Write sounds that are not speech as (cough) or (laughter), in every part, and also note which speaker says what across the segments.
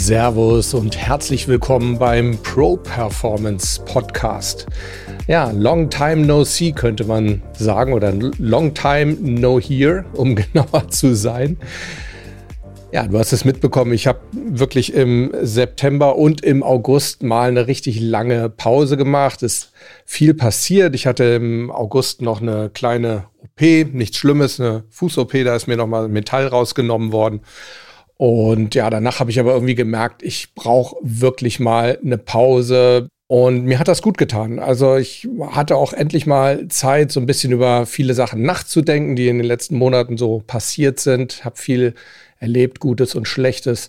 Speaker 1: Servus und herzlich willkommen beim Pro Performance Podcast. Ja, long time no see könnte man sagen oder long time no here, um (laughs) genauer zu sein. Ja, du hast es mitbekommen. Ich habe wirklich im September und im August mal eine richtig lange Pause gemacht. Es ist viel passiert. Ich hatte im August noch eine kleine OP, nichts Schlimmes, eine Fuß-OP. Da ist mir nochmal Metall rausgenommen worden. Und ja, danach habe ich aber irgendwie gemerkt, ich brauche wirklich mal eine Pause. Und mir hat das gut getan. Also ich hatte auch endlich mal Zeit, so ein bisschen über viele Sachen nachzudenken, die in den letzten Monaten so passiert sind. Habe viel erlebt, Gutes und Schlechtes.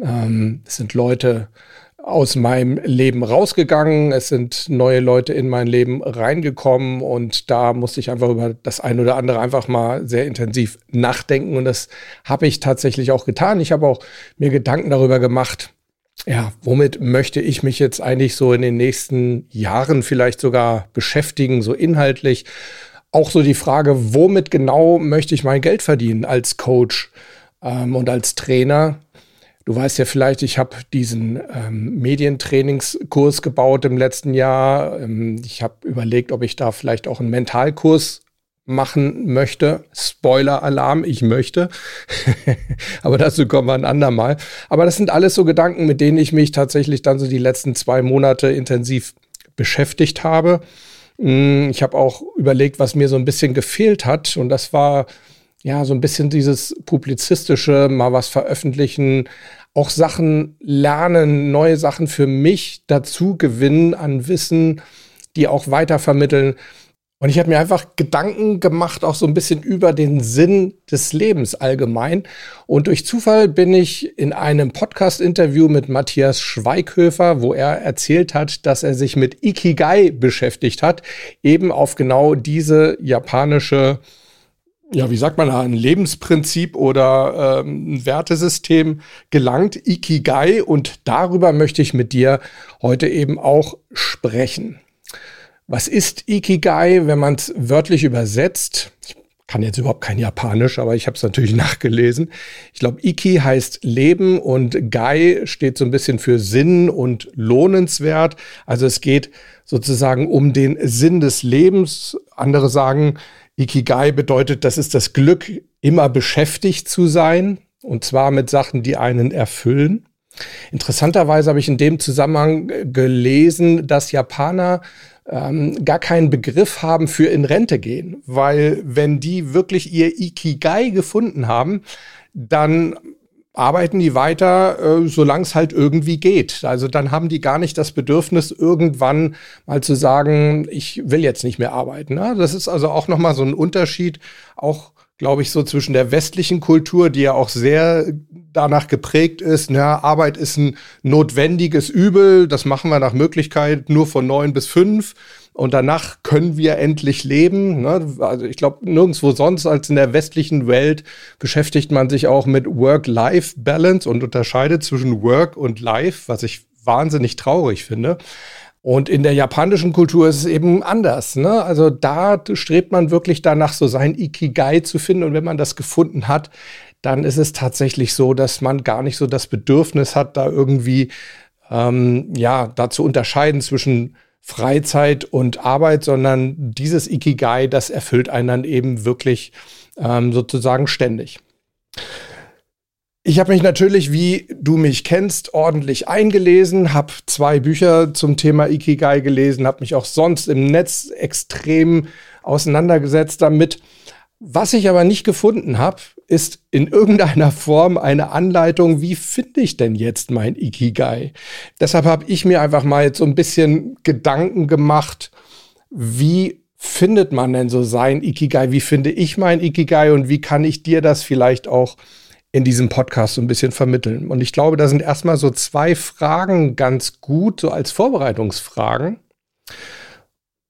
Speaker 1: Ähm, es sind Leute aus meinem Leben rausgegangen. Es sind neue Leute in mein Leben reingekommen und da musste ich einfach über das ein oder andere einfach mal sehr intensiv nachdenken und das habe ich tatsächlich auch getan. Ich habe auch mir Gedanken darüber gemacht, ja, womit möchte ich mich jetzt eigentlich so in den nächsten Jahren vielleicht sogar beschäftigen, so inhaltlich? Auch so die Frage, womit genau möchte ich mein Geld verdienen als Coach ähm, und als Trainer? Du weißt ja vielleicht, ich habe diesen ähm, Medientrainingskurs gebaut im letzten Jahr. Ähm, ich habe überlegt, ob ich da vielleicht auch einen Mentalkurs machen möchte. Spoiler-Alarm, ich möchte. (laughs) Aber dazu kommen wir ein andermal. Aber das sind alles so Gedanken, mit denen ich mich tatsächlich dann so die letzten zwei Monate intensiv beschäftigt habe. Mm, ich habe auch überlegt, was mir so ein bisschen gefehlt hat. Und das war ja, so ein bisschen dieses publizistische, mal was veröffentlichen, auch Sachen lernen, neue Sachen für mich dazu gewinnen an Wissen, die auch weitervermitteln. Und ich habe mir einfach Gedanken gemacht, auch so ein bisschen über den Sinn des Lebens allgemein. Und durch Zufall bin ich in einem Podcast-Interview mit Matthias Schweighöfer, wo er erzählt hat, dass er sich mit Ikigai beschäftigt hat, eben auf genau diese japanische ja, wie sagt man da, ein Lebensprinzip oder ähm, ein Wertesystem gelangt, Ikigai. Und darüber möchte ich mit dir heute eben auch sprechen. Was ist Ikigai, wenn man es wörtlich übersetzt? Ich kann jetzt überhaupt kein Japanisch, aber ich habe es natürlich (laughs) nachgelesen. Ich glaube, Iki heißt Leben und Gai steht so ein bisschen für Sinn und lohnenswert. Also es geht sozusagen um den Sinn des Lebens. Andere sagen, Ikigai bedeutet, das ist das Glück, immer beschäftigt zu sein und zwar mit Sachen, die einen erfüllen. Interessanterweise habe ich in dem Zusammenhang gelesen, dass Japaner ähm, gar keinen Begriff haben für in Rente gehen, weil wenn die wirklich ihr Ikigai gefunden haben, dann arbeiten die weiter, äh, solange es halt irgendwie geht. Also dann haben die gar nicht das Bedürfnis, irgendwann mal zu sagen, ich will jetzt nicht mehr arbeiten. Ne? Das ist also auch nochmal so ein Unterschied, auch glaube ich, so zwischen der westlichen Kultur, die ja auch sehr danach geprägt ist, na, Arbeit ist ein notwendiges Übel, das machen wir nach Möglichkeit nur von neun bis fünf und danach können wir endlich leben. Ne? Also ich glaube, nirgendwo sonst als in der westlichen Welt beschäftigt man sich auch mit Work-Life-Balance und unterscheidet zwischen Work und Life, was ich wahnsinnig traurig finde. Und in der japanischen Kultur ist es eben anders. Ne? Also da strebt man wirklich danach, so sein Ikigai zu finden. Und wenn man das gefunden hat, dann ist es tatsächlich so, dass man gar nicht so das Bedürfnis hat, da irgendwie ähm, ja da zu unterscheiden zwischen Freizeit und Arbeit, sondern dieses Ikigai, das erfüllt einen dann eben wirklich ähm, sozusagen ständig. Ich habe mich natürlich, wie du mich kennst, ordentlich eingelesen, habe zwei Bücher zum Thema Ikigai gelesen, habe mich auch sonst im Netz extrem auseinandergesetzt damit. Was ich aber nicht gefunden habe, ist in irgendeiner (laughs) Form eine Anleitung, wie finde ich denn jetzt mein Ikigai? Deshalb habe ich mir einfach mal jetzt so ein bisschen Gedanken gemacht, wie findet man denn so sein Ikigai? Wie finde ich mein Ikigai und wie kann ich dir das vielleicht auch in diesem Podcast so ein bisschen vermitteln. Und ich glaube, da sind erstmal so zwei Fragen ganz gut, so als Vorbereitungsfragen.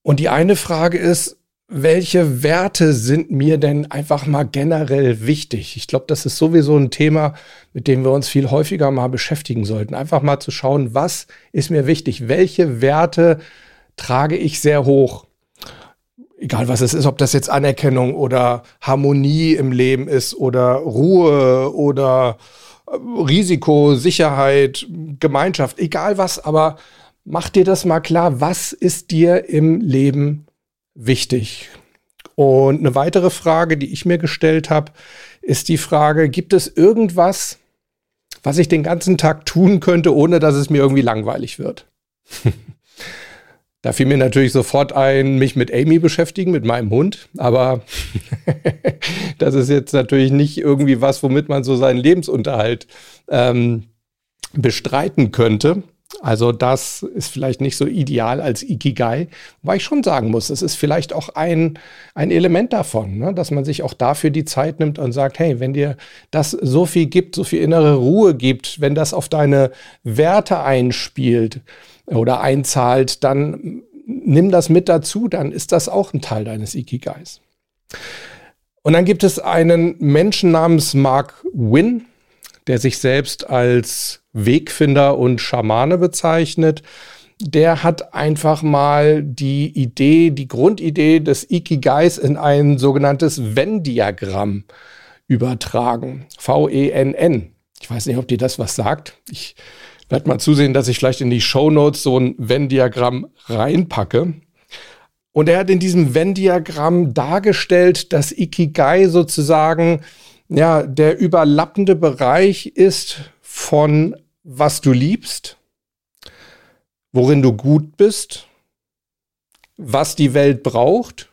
Speaker 1: Und die eine Frage ist, welche Werte sind mir denn einfach mal generell wichtig? Ich glaube, das ist sowieso ein Thema, mit dem wir uns viel häufiger mal beschäftigen sollten. Einfach mal zu schauen, was ist mir wichtig? Welche Werte trage ich sehr hoch? Egal was es ist, ob das jetzt Anerkennung oder Harmonie im Leben ist oder Ruhe oder äh, Risiko, Sicherheit, Gemeinschaft, egal was, aber mach dir das mal klar, was ist dir im Leben wichtig. Und eine weitere Frage, die ich mir gestellt habe, ist die Frage, gibt es irgendwas, was ich den ganzen Tag tun könnte, ohne dass es mir irgendwie langweilig wird? (laughs) da fiel mir natürlich sofort ein, mich mit Amy beschäftigen, mit meinem Hund. Aber (laughs) das ist jetzt natürlich nicht irgendwie was, womit man so seinen Lebensunterhalt ähm, bestreiten könnte. Also das ist vielleicht nicht so ideal als Ikigai, wobei ich schon sagen muss, es ist vielleicht auch ein, ein Element davon, ne? dass man sich auch dafür die Zeit nimmt und sagt, hey, wenn dir das so viel gibt, so viel innere Ruhe gibt, wenn das auf deine Werte einspielt oder einzahlt, dann nimm das mit dazu, dann ist das auch ein Teil deines Ikigais. Und dann gibt es einen Menschen namens Mark Wynn, der sich selbst als Wegfinder und Schamane bezeichnet. Der hat einfach mal die Idee, die Grundidee des Ikigais in ein sogenanntes Venn-Diagramm übertragen. V-E-N-N. Ich weiß nicht, ob dir das was sagt. Ich werde mal zusehen, dass ich vielleicht in die Show Notes so ein Venn-Diagramm reinpacke. Und er hat in diesem Venn-Diagramm dargestellt, dass Ikigai sozusagen ja, der überlappende Bereich ist von was du liebst, worin du gut bist, was die Welt braucht.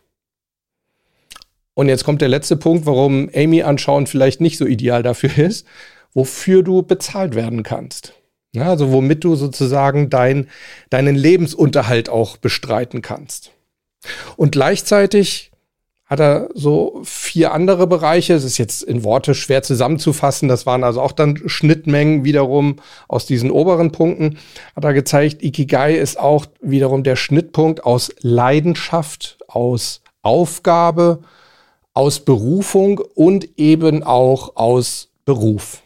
Speaker 1: Und jetzt kommt der letzte Punkt, warum Amy anschauen vielleicht nicht so ideal dafür ist, wofür du bezahlt werden kannst. Ja, also womit du sozusagen dein, deinen Lebensunterhalt auch bestreiten kannst. Und gleichzeitig hat er so vier andere Bereiche. Es ist jetzt in Worte schwer zusammenzufassen. Das waren also auch dann Schnittmengen wiederum aus diesen oberen Punkten. Hat er gezeigt, Ikigai ist auch wiederum der Schnittpunkt aus Leidenschaft, aus Aufgabe, aus Berufung und eben auch aus Beruf.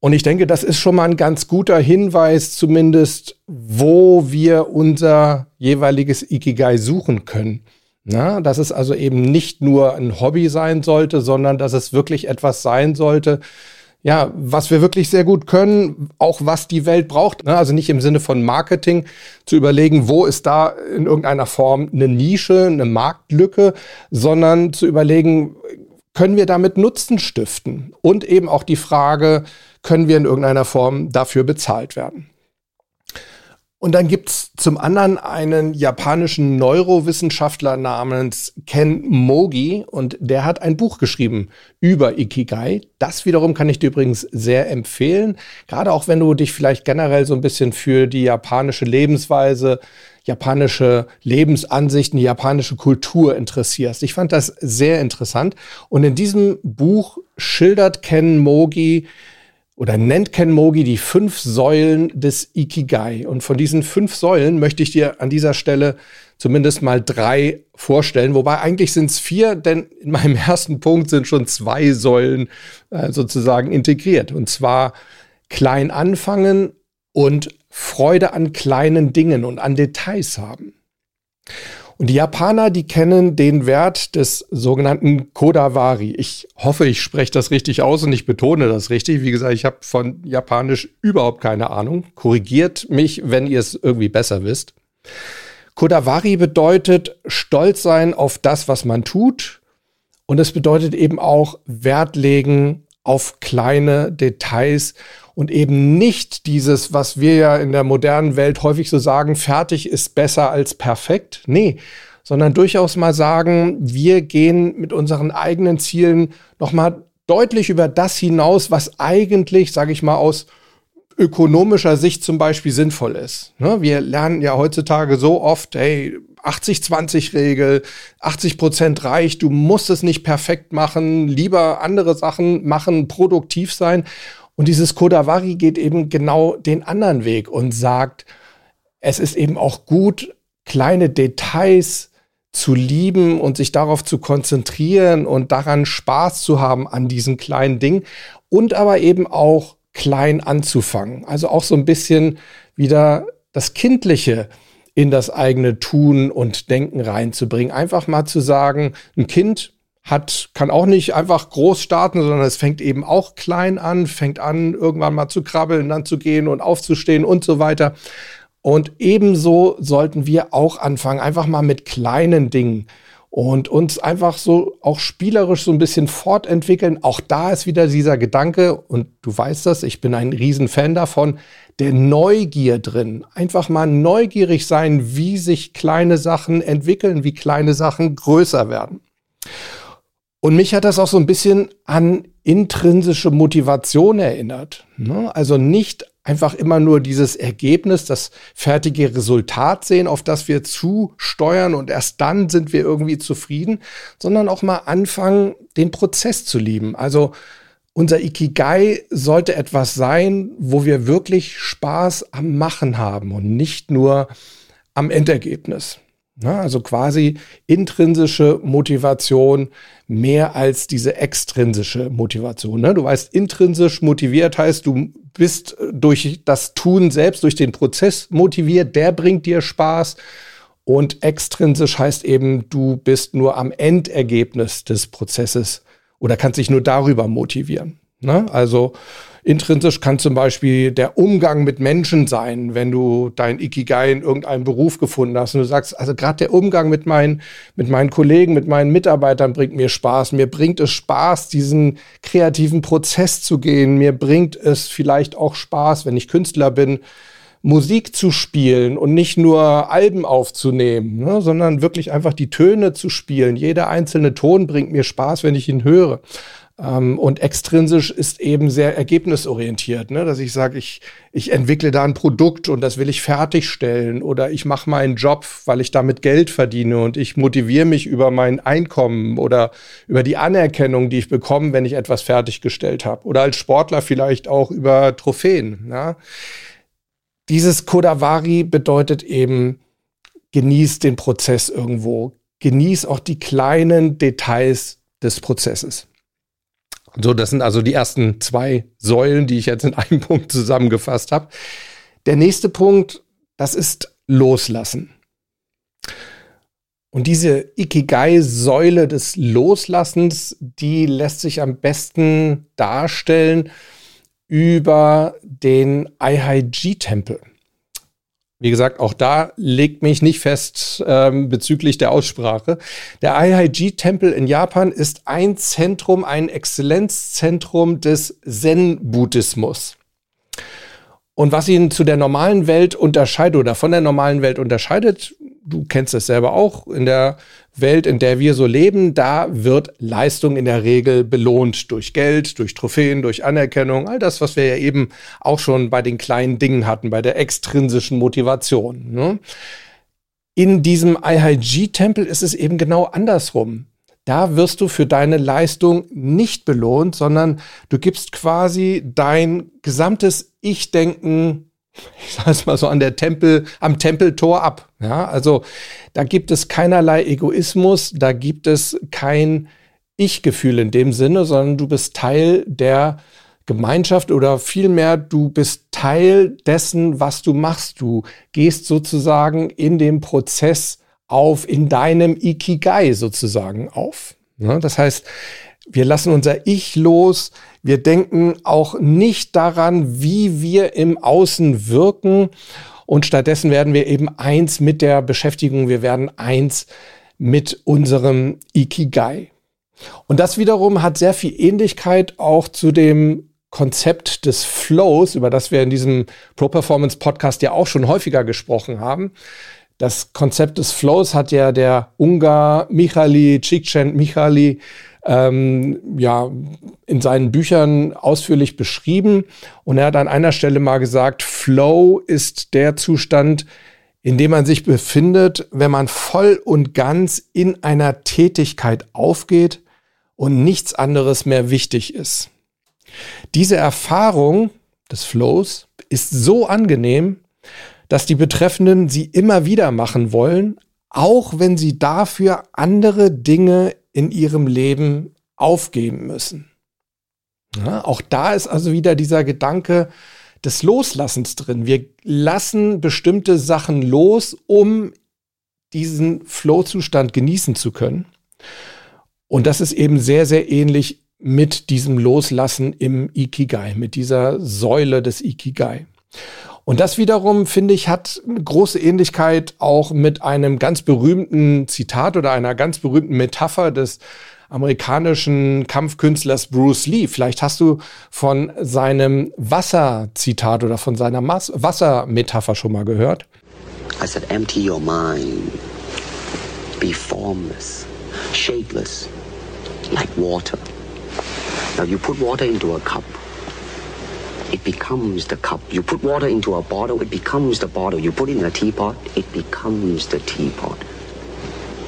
Speaker 1: Und ich denke, das ist schon mal ein ganz guter Hinweis, zumindest, wo wir unser jeweiliges Ikigai suchen können. Na, dass es also eben nicht nur ein Hobby sein sollte, sondern dass es wirklich etwas sein sollte, ja, was wir wirklich sehr gut können, auch was die Welt braucht. Also nicht im Sinne von Marketing zu überlegen, wo ist da in irgendeiner Form eine Nische, eine Marktlücke, sondern zu überlegen, können wir damit Nutzen stiften? Und eben auch die Frage, können wir in irgendeiner Form dafür bezahlt werden? Und dann gibt's zum anderen einen japanischen Neurowissenschaftler namens Ken Mogi und der hat ein Buch geschrieben über Ikigai. Das wiederum kann ich dir übrigens sehr empfehlen, gerade auch wenn du dich vielleicht generell so ein bisschen für die japanische Lebensweise, japanische Lebensansichten, die japanische Kultur interessierst. Ich fand das sehr interessant und in diesem Buch schildert Ken Mogi oder nennt Ken Mogi die fünf Säulen des Ikigai. Und von diesen fünf Säulen möchte ich dir an dieser Stelle zumindest mal drei vorstellen. Wobei eigentlich sind es vier, denn in meinem (laughs) ersten Punkt sind schon zwei Säulen äh, sozusagen integriert. Und zwar klein anfangen und Freude an kleinen Dingen und an Details haben. Und die Japaner, die kennen den Wert des sogenannten Kodawari. Ich hoffe, ich spreche das richtig aus und ich betone das richtig. Wie gesagt, ich habe von Japanisch überhaupt keine Ahnung. Korrigiert mich, wenn ihr es irgendwie besser wisst. Kodawari bedeutet stolz sein auf das, was man tut. Und es bedeutet eben auch Wert legen auf kleine Details und eben nicht dieses, was wir ja in der modernen Welt häufig so sagen, fertig ist besser als perfekt. Nee, sondern durchaus mal sagen, wir gehen mit unseren eigenen Zielen nochmal deutlich über das hinaus, was eigentlich, sage ich mal, aus ökonomischer Sicht zum Beispiel sinnvoll ist. Ne? Wir lernen ja heutzutage so oft, hey, 80-20-Regel, 80 Prozent reicht, du musst es nicht perfekt machen, lieber andere Sachen machen, produktiv sein. Und dieses Kodavari geht eben genau den anderen Weg und sagt, es ist eben auch gut, kleine Details zu lieben und sich darauf zu konzentrieren und daran Spaß zu haben an diesen kleinen Dingen und aber eben auch klein anzufangen. Also auch so ein bisschen wieder das Kindliche in das eigene Tun und Denken reinzubringen. Einfach mal zu sagen, ein Kind hat, kann auch nicht einfach groß starten, sondern es fängt eben auch klein an, fängt an, irgendwann mal zu krabbeln, dann zu gehen und aufzustehen und so weiter. Und ebenso sollten wir auch anfangen, einfach mal mit kleinen Dingen und uns einfach so auch spielerisch so ein bisschen fortentwickeln. Auch da ist wieder dieser Gedanke, und du weißt das, ich bin ein Riesenfan davon, der Neugier drin. Einfach mal neugierig sein, wie sich kleine Sachen entwickeln, wie kleine Sachen größer werden. Und mich hat das auch so ein bisschen an intrinsische Motivation erinnert. Ne? Also nicht einfach immer nur dieses Ergebnis, das fertige Resultat sehen, auf das wir zusteuern und erst dann sind wir irgendwie zufrieden, sondern auch mal anfangen, den Prozess zu lieben. Also unser Ikigai sollte etwas sein, wo wir wirklich Spaß am Machen haben und nicht nur am Endergebnis. Ja, also quasi intrinsische Motivation mehr als diese extrinsische Motivation. Ne? Du weißt, intrinsisch motiviert heißt, du bist durch das Tun selbst, durch den Prozess motiviert, der bringt dir Spaß. Und extrinsisch heißt eben, du bist nur am Endergebnis des Prozesses oder kannst dich nur darüber motivieren. Ne? Also Intrinsisch kann zum Beispiel der Umgang mit Menschen sein, wenn du dein Ikigai in irgendeinem Beruf gefunden hast und du sagst, also gerade der Umgang mit meinen, mit meinen Kollegen, mit meinen Mitarbeitern bringt mir Spaß. Mir bringt es Spaß, diesen kreativen Prozess zu gehen. Mir bringt es vielleicht auch Spaß, wenn ich Künstler bin, Musik zu spielen und nicht nur Alben aufzunehmen, ne, sondern wirklich einfach die Töne zu spielen. Jeder einzelne Ton bringt mir Spaß, wenn ich ihn höre. Ähm, und extrinsisch ist eben sehr ergebnisorientiert, ne? dass ich sage, ich, ich entwickle da ein Produkt und das will ich fertigstellen oder ich mache meinen Job, weil ich damit Geld verdiene und ich motiviere mich über mein Einkommen oder über die Anerkennung, die ich bekomme, wenn ich etwas fertiggestellt habe oder als Sportler vielleicht auch über Trophäen. Ja? Dieses Kodavari bedeutet eben, genieß den Prozess irgendwo, genieß auch die kleinen Details des Prozesses. So, das sind also die ersten zwei Säulen, die ich jetzt in einem (laughs) Punkt zusammengefasst habe. Der nächste Punkt, das ist Loslassen. Und diese Ikigai-Säule des Loslassens, die lässt sich am besten darstellen über den IHG-Tempel. Wie gesagt, auch da legt mich nicht fest ähm, bezüglich der Aussprache. Der IHG-Tempel in Japan ist ein Zentrum, ein Exzellenzzentrum des Zen-Buddhismus. Und was ihn zu der normalen Welt unterscheidet oder von der normalen Welt unterscheidet, du kennst es selber auch, in der Welt, in der wir so leben, da wird Leistung in der Regel belohnt durch Geld, durch Trophäen, durch Anerkennung, all das, was wir ja eben auch schon bei den kleinen Dingen hatten, bei der extrinsischen Motivation. Ne? In diesem IHG-Tempel ist es eben genau andersrum. Da wirst du für deine Leistung nicht belohnt, sondern du gibst quasi dein gesamtes Ich-Denken ich sage es mal so, an der Tempel, am Tempeltor ab. Ja, also da gibt es keinerlei Egoismus, da gibt es kein Ich-Gefühl in dem Sinne, sondern du bist Teil der Gemeinschaft oder vielmehr du bist Teil dessen, was du machst. Du gehst sozusagen in dem Prozess auf, in deinem Ikigai sozusagen auf. Ja, das heißt, wir lassen unser Ich los. Wir denken auch nicht daran, wie wir im Außen wirken. Und stattdessen werden wir eben eins mit der Beschäftigung. Wir werden eins mit unserem Ikigai. Und das wiederum hat sehr viel Ähnlichkeit auch zu dem Konzept des Flows, über das wir in diesem Pro Performance Podcast ja auch schon häufiger gesprochen haben. Das Konzept des Flows hat ja der Ungar Michali Csikszentmihalyi ähm, ja, in seinen Büchern ausführlich beschrieben. Und er hat an einer Stelle mal gesagt, Flow ist der Zustand, in dem man sich befindet, wenn man voll und ganz in einer Tätigkeit aufgeht und nichts anderes mehr wichtig ist. Diese Erfahrung des Flows ist so angenehm, dass die Betreffenden sie immer wieder machen wollen, auch wenn sie dafür andere Dinge in ihrem Leben aufgeben müssen. Ja, auch da ist also wieder dieser Gedanke des Loslassens drin. Wir lassen bestimmte Sachen los, um diesen Flow-Zustand genießen zu können. Und das ist eben sehr, sehr ähnlich mit diesem Loslassen im Ikigai, mit dieser Säule des Ikigai. Und das wiederum, finde ich, hat eine große Ähnlichkeit auch mit einem ganz berühmten Zitat oder einer ganz berühmten Metapher des amerikanischen Kampfkünstlers Bruce Lee. Vielleicht hast du von seinem Wasserzitat oder von seiner Wassermetapher schon mal gehört. I said, empty your mind. Be formless, shapeless, like water. Now you put water into a cup. It becomes the cup. You put water into a bottle, it becomes the bottle. You put it in a teapot, it becomes the teapot.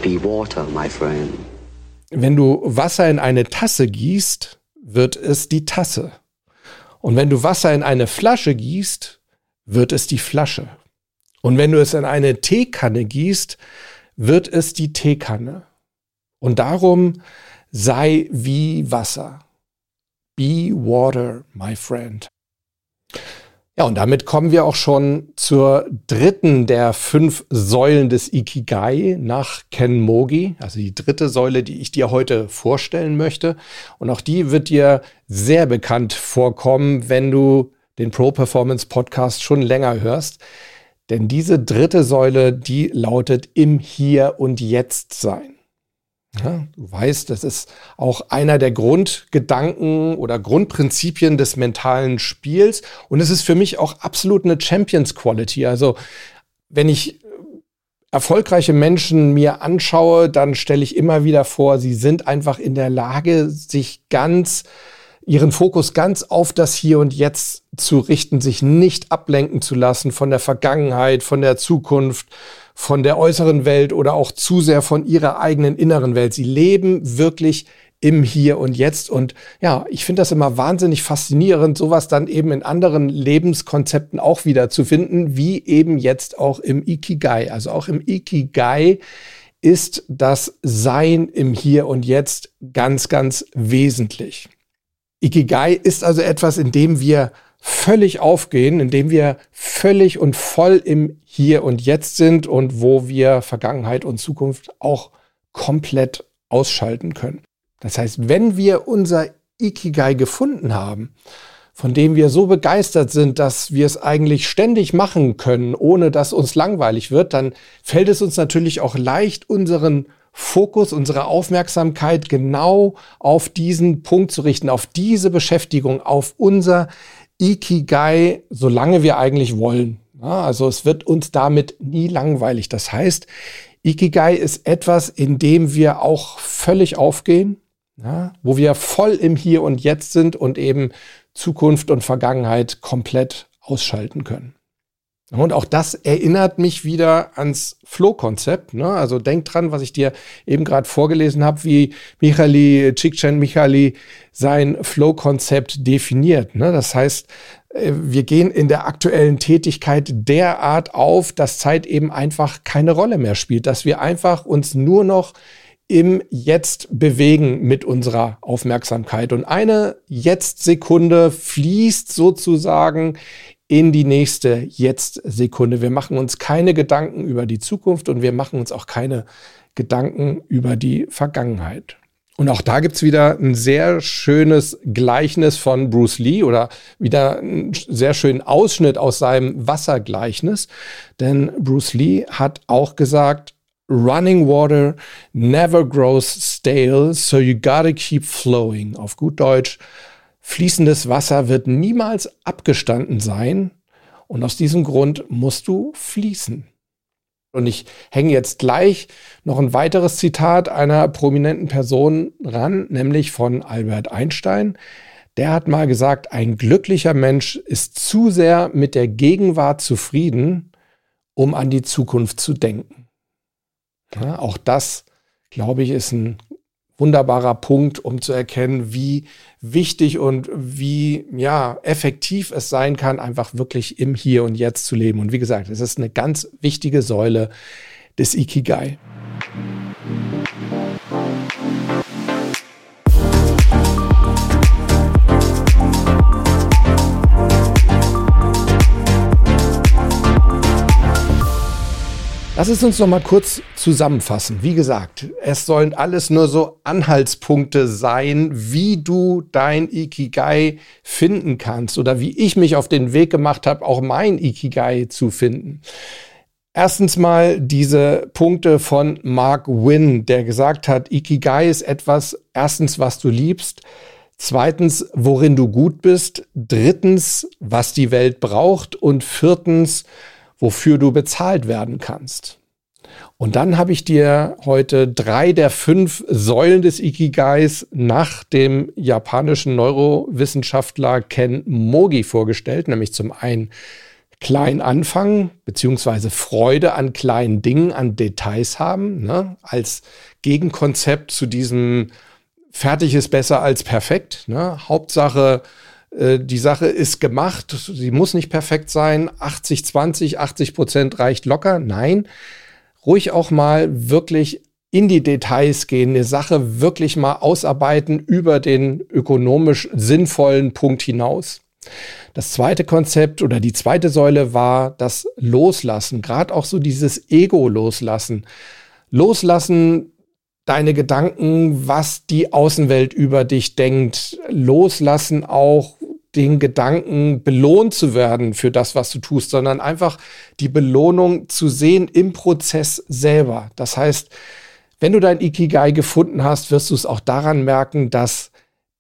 Speaker 1: Be water, my friend wenn du Wasser in eine Tasse gießt, wird es die Tasse. Und wenn du Wasser in eine Flasche gießt, wird es die Flasche. Und wenn du es in eine Teekanne gießt, wird es die Teekanne. Und darum sei wie Wasser. Be water, my friend. Ja, und damit kommen wir auch schon zur dritten der fünf Säulen des Ikigai nach Ken Mogi, also die dritte Säule, die ich dir heute vorstellen möchte. Und auch die wird dir sehr bekannt vorkommen, wenn du den Pro Performance Podcast schon länger hörst. Denn diese dritte Säule, die lautet im Hier und Jetzt sein. Ja, du weißt, das ist auch einer der Grundgedanken oder Grundprinzipien des mentalen Spiels. Und es ist für mich auch absolut eine Champions Quality. Also wenn ich erfolgreiche Menschen mir anschaue, dann stelle ich immer wieder vor, sie sind einfach in der Lage, sich ganz, ihren Fokus ganz auf das Hier und Jetzt zu richten, sich nicht ablenken zu lassen von der Vergangenheit, von der Zukunft, von der äußeren Welt oder auch zu sehr von ihrer eigenen inneren Welt. Sie leben wirklich im Hier und Jetzt. Und ja, ich finde das immer wahnsinnig faszinierend, sowas dann eben in anderen Lebenskonzepten auch wieder zu finden, wie eben jetzt auch im Ikigai. Also auch im Ikigai ist das Sein im Hier und Jetzt ganz, ganz wesentlich. Ikigai ist also etwas, in dem wir völlig aufgehen, indem wir völlig und voll im Hier und Jetzt sind und wo wir Vergangenheit und Zukunft auch komplett ausschalten können. Das heißt, wenn wir unser Ikigai gefunden haben, von dem wir so begeistert sind, dass wir es eigentlich ständig machen können, ohne dass uns langweilig wird, dann fällt es uns natürlich auch leicht, unseren Fokus, unsere Aufmerksamkeit genau auf diesen Punkt zu richten, auf diese Beschäftigung, auf unser Ikigai, solange wir eigentlich wollen. Also es wird uns damit nie langweilig. Das heißt, Ikigai ist etwas, in dem wir auch völlig aufgehen, wo wir voll im Hier und Jetzt sind und eben Zukunft und Vergangenheit komplett ausschalten können. Und auch das erinnert mich wieder ans Flow-Konzept. Ne? Also denk dran, was ich dir eben gerade vorgelesen habe, wie Michali, Chikchen Michali sein Flow-Konzept definiert. Ne? Das heißt, äh, wir gehen in der aktuellen Tätigkeit derart auf, dass Zeit eben einfach keine Rolle mehr spielt, dass wir einfach uns nur noch im Jetzt bewegen mit unserer Aufmerksamkeit. Und eine Jetzt-Sekunde fließt sozusagen in die nächste Jetzt-Sekunde. Wir machen uns keine Gedanken über die Zukunft und wir machen uns auch keine Gedanken über die Vergangenheit. Und auch da gibt's wieder ein sehr schönes Gleichnis von Bruce Lee oder wieder einen sehr schönen Ausschnitt aus seinem Wassergleichnis. Denn Bruce Lee hat auch gesagt, Running water never grows stale, so you gotta keep flowing. Auf gut Deutsch, Fließendes Wasser wird niemals abgestanden sein und aus diesem Grund musst du fließen. Und ich hänge jetzt gleich noch ein weiteres Zitat einer prominenten Person ran, nämlich von Albert Einstein. Der hat mal gesagt, ein glücklicher Mensch ist zu sehr mit der Gegenwart zufrieden, um an die Zukunft zu denken. Ja, auch das, glaube ich, ist ein wunderbarer Punkt, um zu erkennen, wie wichtig und wie ja effektiv es sein kann, einfach wirklich im Hier und Jetzt zu leben. Und wie gesagt, es ist eine ganz wichtige Säule des Ikigai. Lass es uns noch mal kurz zusammenfassen. Wie gesagt, es sollen alles nur so Anhaltspunkte sein, wie du dein Ikigai finden kannst oder wie ich mich auf den Weg gemacht habe, auch mein Ikigai zu finden. Erstens mal diese Punkte von Mark Wynn, der gesagt hat, Ikigai ist etwas, erstens, was du liebst, zweitens, worin du gut bist, drittens, was die Welt braucht und viertens, wofür du bezahlt werden kannst. Und dann habe ich dir heute drei der fünf Säulen des Ikigais nach dem japanischen Neurowissenschaftler Ken Mogi vorgestellt, nämlich zum einen klein anfangen, beziehungsweise Freude an kleinen Dingen, an Details haben, ne? als Gegenkonzept zu diesem fertig ist besser als perfekt. Ne? Hauptsache, die Sache ist gemacht, sie muss nicht perfekt sein. 80, 20, 80 Prozent reicht locker. Nein, ruhig auch mal wirklich in die Details gehen, eine Sache wirklich mal ausarbeiten über den ökonomisch sinnvollen Punkt hinaus. Das zweite Konzept oder die zweite Säule war das Loslassen, gerade auch so dieses Ego loslassen. Loslassen deine Gedanken, was die Außenwelt über dich denkt. Loslassen auch den Gedanken, belohnt zu werden für das, was du tust, sondern einfach die Belohnung zu sehen im Prozess selber. Das heißt, wenn du dein Ikigai gefunden hast, wirst du es auch daran merken, dass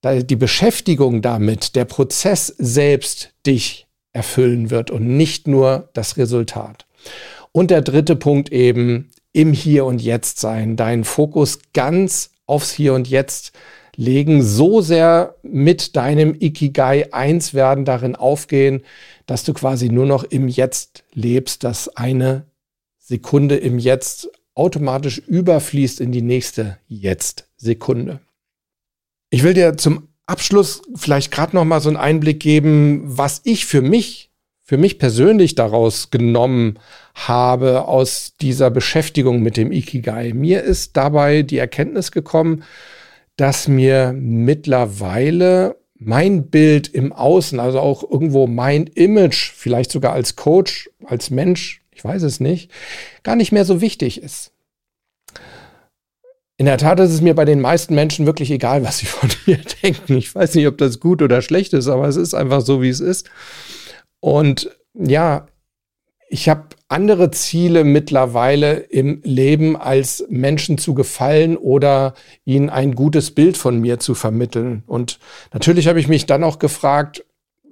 Speaker 1: die Beschäftigung damit, der Prozess selbst dich erfüllen wird und nicht nur das Resultat. Und der dritte Punkt eben im Hier und Jetzt sein, deinen Fokus ganz aufs Hier und Jetzt legen, so sehr mit deinem Ikigai eins werden, darin aufgehen, dass du quasi nur noch im Jetzt lebst, dass eine Sekunde im Jetzt automatisch überfließt in die nächste Jetzt-Sekunde. Ich will dir zum Abschluss vielleicht gerade noch mal so einen Einblick geben, was ich für mich, für mich persönlich daraus genommen habe aus dieser Beschäftigung mit dem Ikigai. Mir ist dabei die Erkenntnis gekommen, dass mir mittlerweile mein Bild im Außen, also auch irgendwo mein Image, vielleicht sogar als Coach, als Mensch, ich weiß es nicht, gar nicht mehr so wichtig ist. In der Tat ist es mir bei den meisten Menschen wirklich egal, was sie von (laughs) mir denken. Ich weiß nicht, ob das gut oder schlecht ist, aber es ist einfach so, wie es ist. Und ja, ich habe andere Ziele mittlerweile im Leben, als Menschen zu gefallen oder ihnen ein gutes Bild von mir zu vermitteln. Und natürlich habe ich mich dann auch gefragt,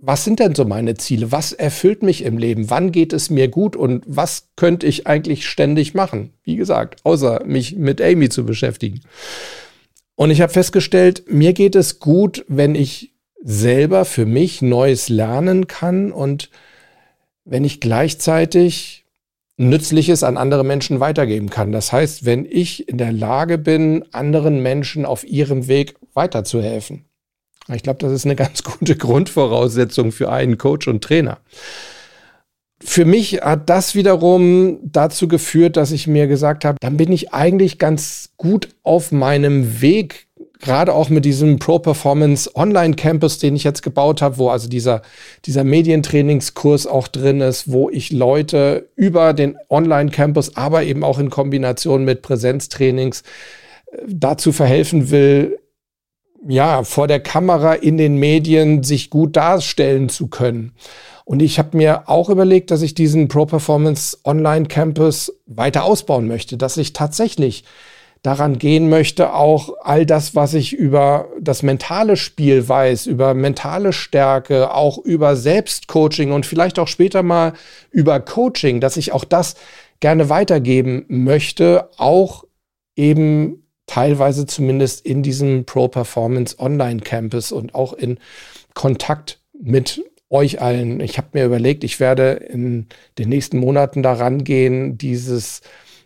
Speaker 1: was sind denn so meine Ziele? Was erfüllt mich im Leben? Wann geht es mir gut und was könnte ich eigentlich ständig machen? Wie gesagt, außer mich mit Amy zu beschäftigen. Und ich habe festgestellt, mir geht es gut, wenn ich selber für mich Neues lernen kann und wenn ich gleichzeitig Nützliches an andere Menschen weitergeben kann. Das heißt, wenn ich in der Lage bin, anderen Menschen auf ihrem Weg weiterzuhelfen. Ich glaube, das ist eine (laughs) ganz gute Grundvoraussetzung für einen Coach und Trainer. Für mich hat das wiederum dazu geführt, dass ich mir gesagt habe, dann bin ich eigentlich ganz gut auf meinem Weg, gerade auch mit diesem Pro Performance Online Campus, den ich jetzt gebaut habe, wo also dieser, dieser Medientrainingskurs auch drin ist, wo ich Leute über den Online Campus, aber eben auch in Kombination mit Präsenztrainings äh, dazu verhelfen will, ja, vor der Kamera in den Medien sich gut darstellen zu können. Und ich habe mir auch überlegt, dass ich diesen Pro Performance Online Campus weiter ausbauen möchte, dass ich tatsächlich daran gehen möchte, auch all das, was ich über das mentale Spiel weiß, über mentale Stärke, auch über Selbstcoaching und vielleicht auch später mal über Coaching, dass ich auch das gerne weitergeben möchte, auch eben teilweise zumindest in diesem Pro Performance Online Campus und auch in Kontakt mit euch allen. Ich habe mir überlegt, ich werde in den nächsten Monaten daran gehen, dieses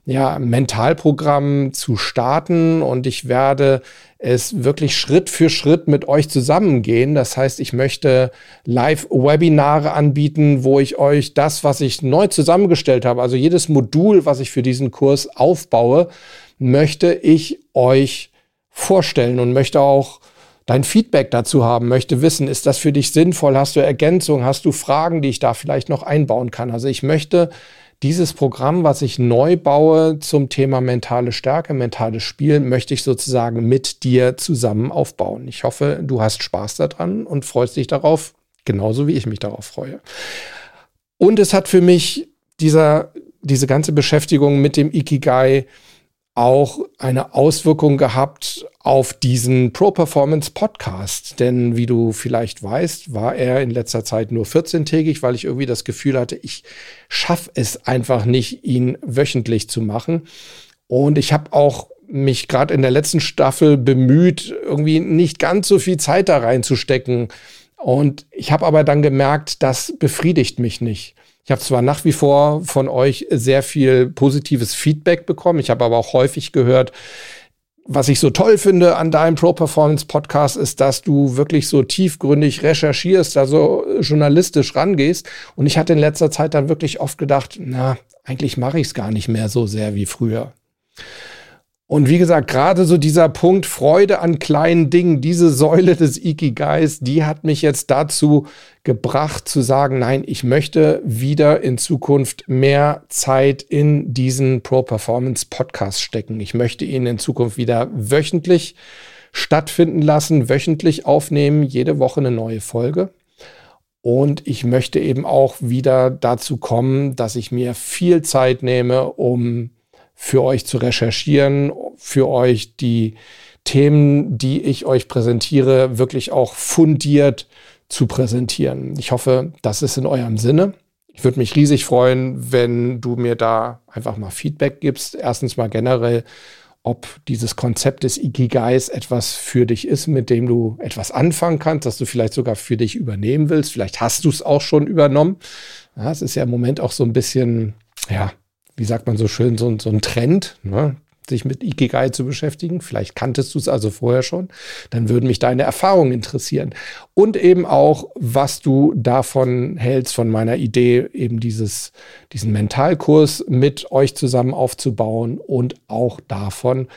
Speaker 1: ja, Mentalprogramm zu starten und ich werde es wirklich Schritt für Schritt mit euch zusammengehen. Das heißt, ich möchte Live-Webinare anbieten, wo ich euch das, was ich neu zusammengestellt habe, also jedes Modul, was ich für diesen Kurs aufbaue, möchte ich euch vorstellen und möchte auch dein Feedback dazu haben, möchte wissen, ist das für dich sinnvoll? Hast du Ergänzungen? Hast du Fragen, die ich da vielleicht noch einbauen kann? Also ich möchte dieses Programm, was ich neu baue zum Thema mentale Stärke, mentales Spiel, möchte ich sozusagen mit dir zusammen aufbauen. Ich hoffe, du hast Spaß daran und freust dich darauf, genauso wie ich mich darauf freue. Und es hat für mich dieser, diese ganze Beschäftigung mit dem Ikigai auch eine Auswirkung gehabt auf diesen Pro Performance Podcast. Denn wie du vielleicht weißt, war er in letzter Zeit nur 14-tägig, weil ich irgendwie das Gefühl hatte, ich schaffe es einfach nicht, ihn wöchentlich zu machen. Und ich habe auch mich gerade in der letzten Staffel bemüht, irgendwie nicht ganz so viel Zeit da reinzustecken. Und ich habe aber dann gemerkt, das befriedigt mich nicht. Ich habe zwar nach wie vor von euch sehr viel positives Feedback bekommen, ich habe aber auch häufig gehört, was ich so toll finde an deinem Pro Performance Podcast ist, dass du wirklich so tiefgründig recherchierst, also journalistisch rangehst. Und ich hatte in letzter Zeit dann wirklich oft gedacht, na, eigentlich mache ich es gar nicht mehr so sehr wie früher. Und wie gesagt, gerade so dieser Punkt Freude an kleinen Dingen, diese Säule des Ikigais, die hat mich jetzt dazu gebracht zu sagen, nein, ich möchte wieder in Zukunft mehr Zeit in diesen Pro Performance Podcast stecken. Ich möchte ihn in Zukunft wieder wöchentlich stattfinden lassen, wöchentlich aufnehmen, jede Woche eine neue Folge. Und ich möchte eben auch wieder dazu kommen, dass ich mir viel Zeit nehme, um für euch zu recherchieren, für euch die Themen, die ich euch präsentiere, wirklich auch fundiert zu präsentieren. Ich hoffe, das ist in eurem Sinne. Ich würde mich riesig freuen, wenn du mir da einfach mal Feedback gibst. Erstens mal generell, ob dieses Konzept des Ikigais etwas für dich ist, mit dem du etwas anfangen kannst, dass du vielleicht sogar für dich übernehmen willst. Vielleicht hast du es auch schon übernommen. Ja, es ist ja im Moment auch so ein bisschen, ja, wie sagt man so schön, so, so ein Trend, ne? sich mit Ikigai zu beschäftigen. Vielleicht kanntest du es also vorher schon. Dann würden mich deine Erfahrungen interessieren. Und eben auch, was du davon hältst, von meiner Idee, eben dieses, diesen Mentalkurs mit euch zusammen aufzubauen und auch davon,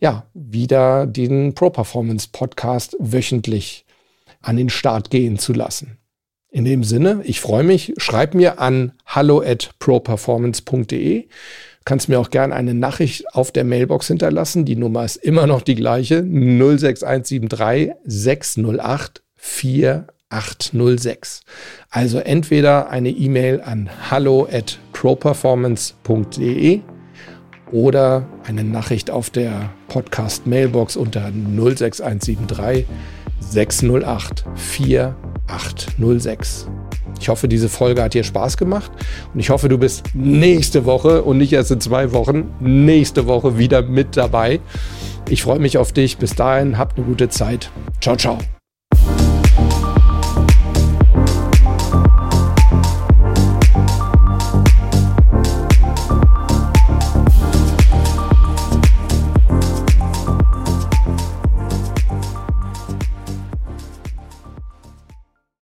Speaker 1: ja, wieder den Pro Performance Podcast wöchentlich an den Start gehen zu lassen. In dem Sinne, ich freue mich. Schreib mir an hallo at properformance.de. Kannst mir auch gerne eine Nachricht auf der Mailbox hinterlassen. Die Nummer ist immer noch die gleiche. 06173 608 4806. Also entweder eine E-Mail an hallo at properformance.de oder eine Nachricht auf der Podcast Mailbox unter 06173 608 4806. Ich hoffe, diese Folge hat dir Spaß gemacht und ich hoffe, du bist nächste Woche und nicht erst in zwei Wochen, nächste Woche wieder mit dabei. Ich freue mich auf dich. Bis dahin, habt eine gute Zeit. Ciao, ciao.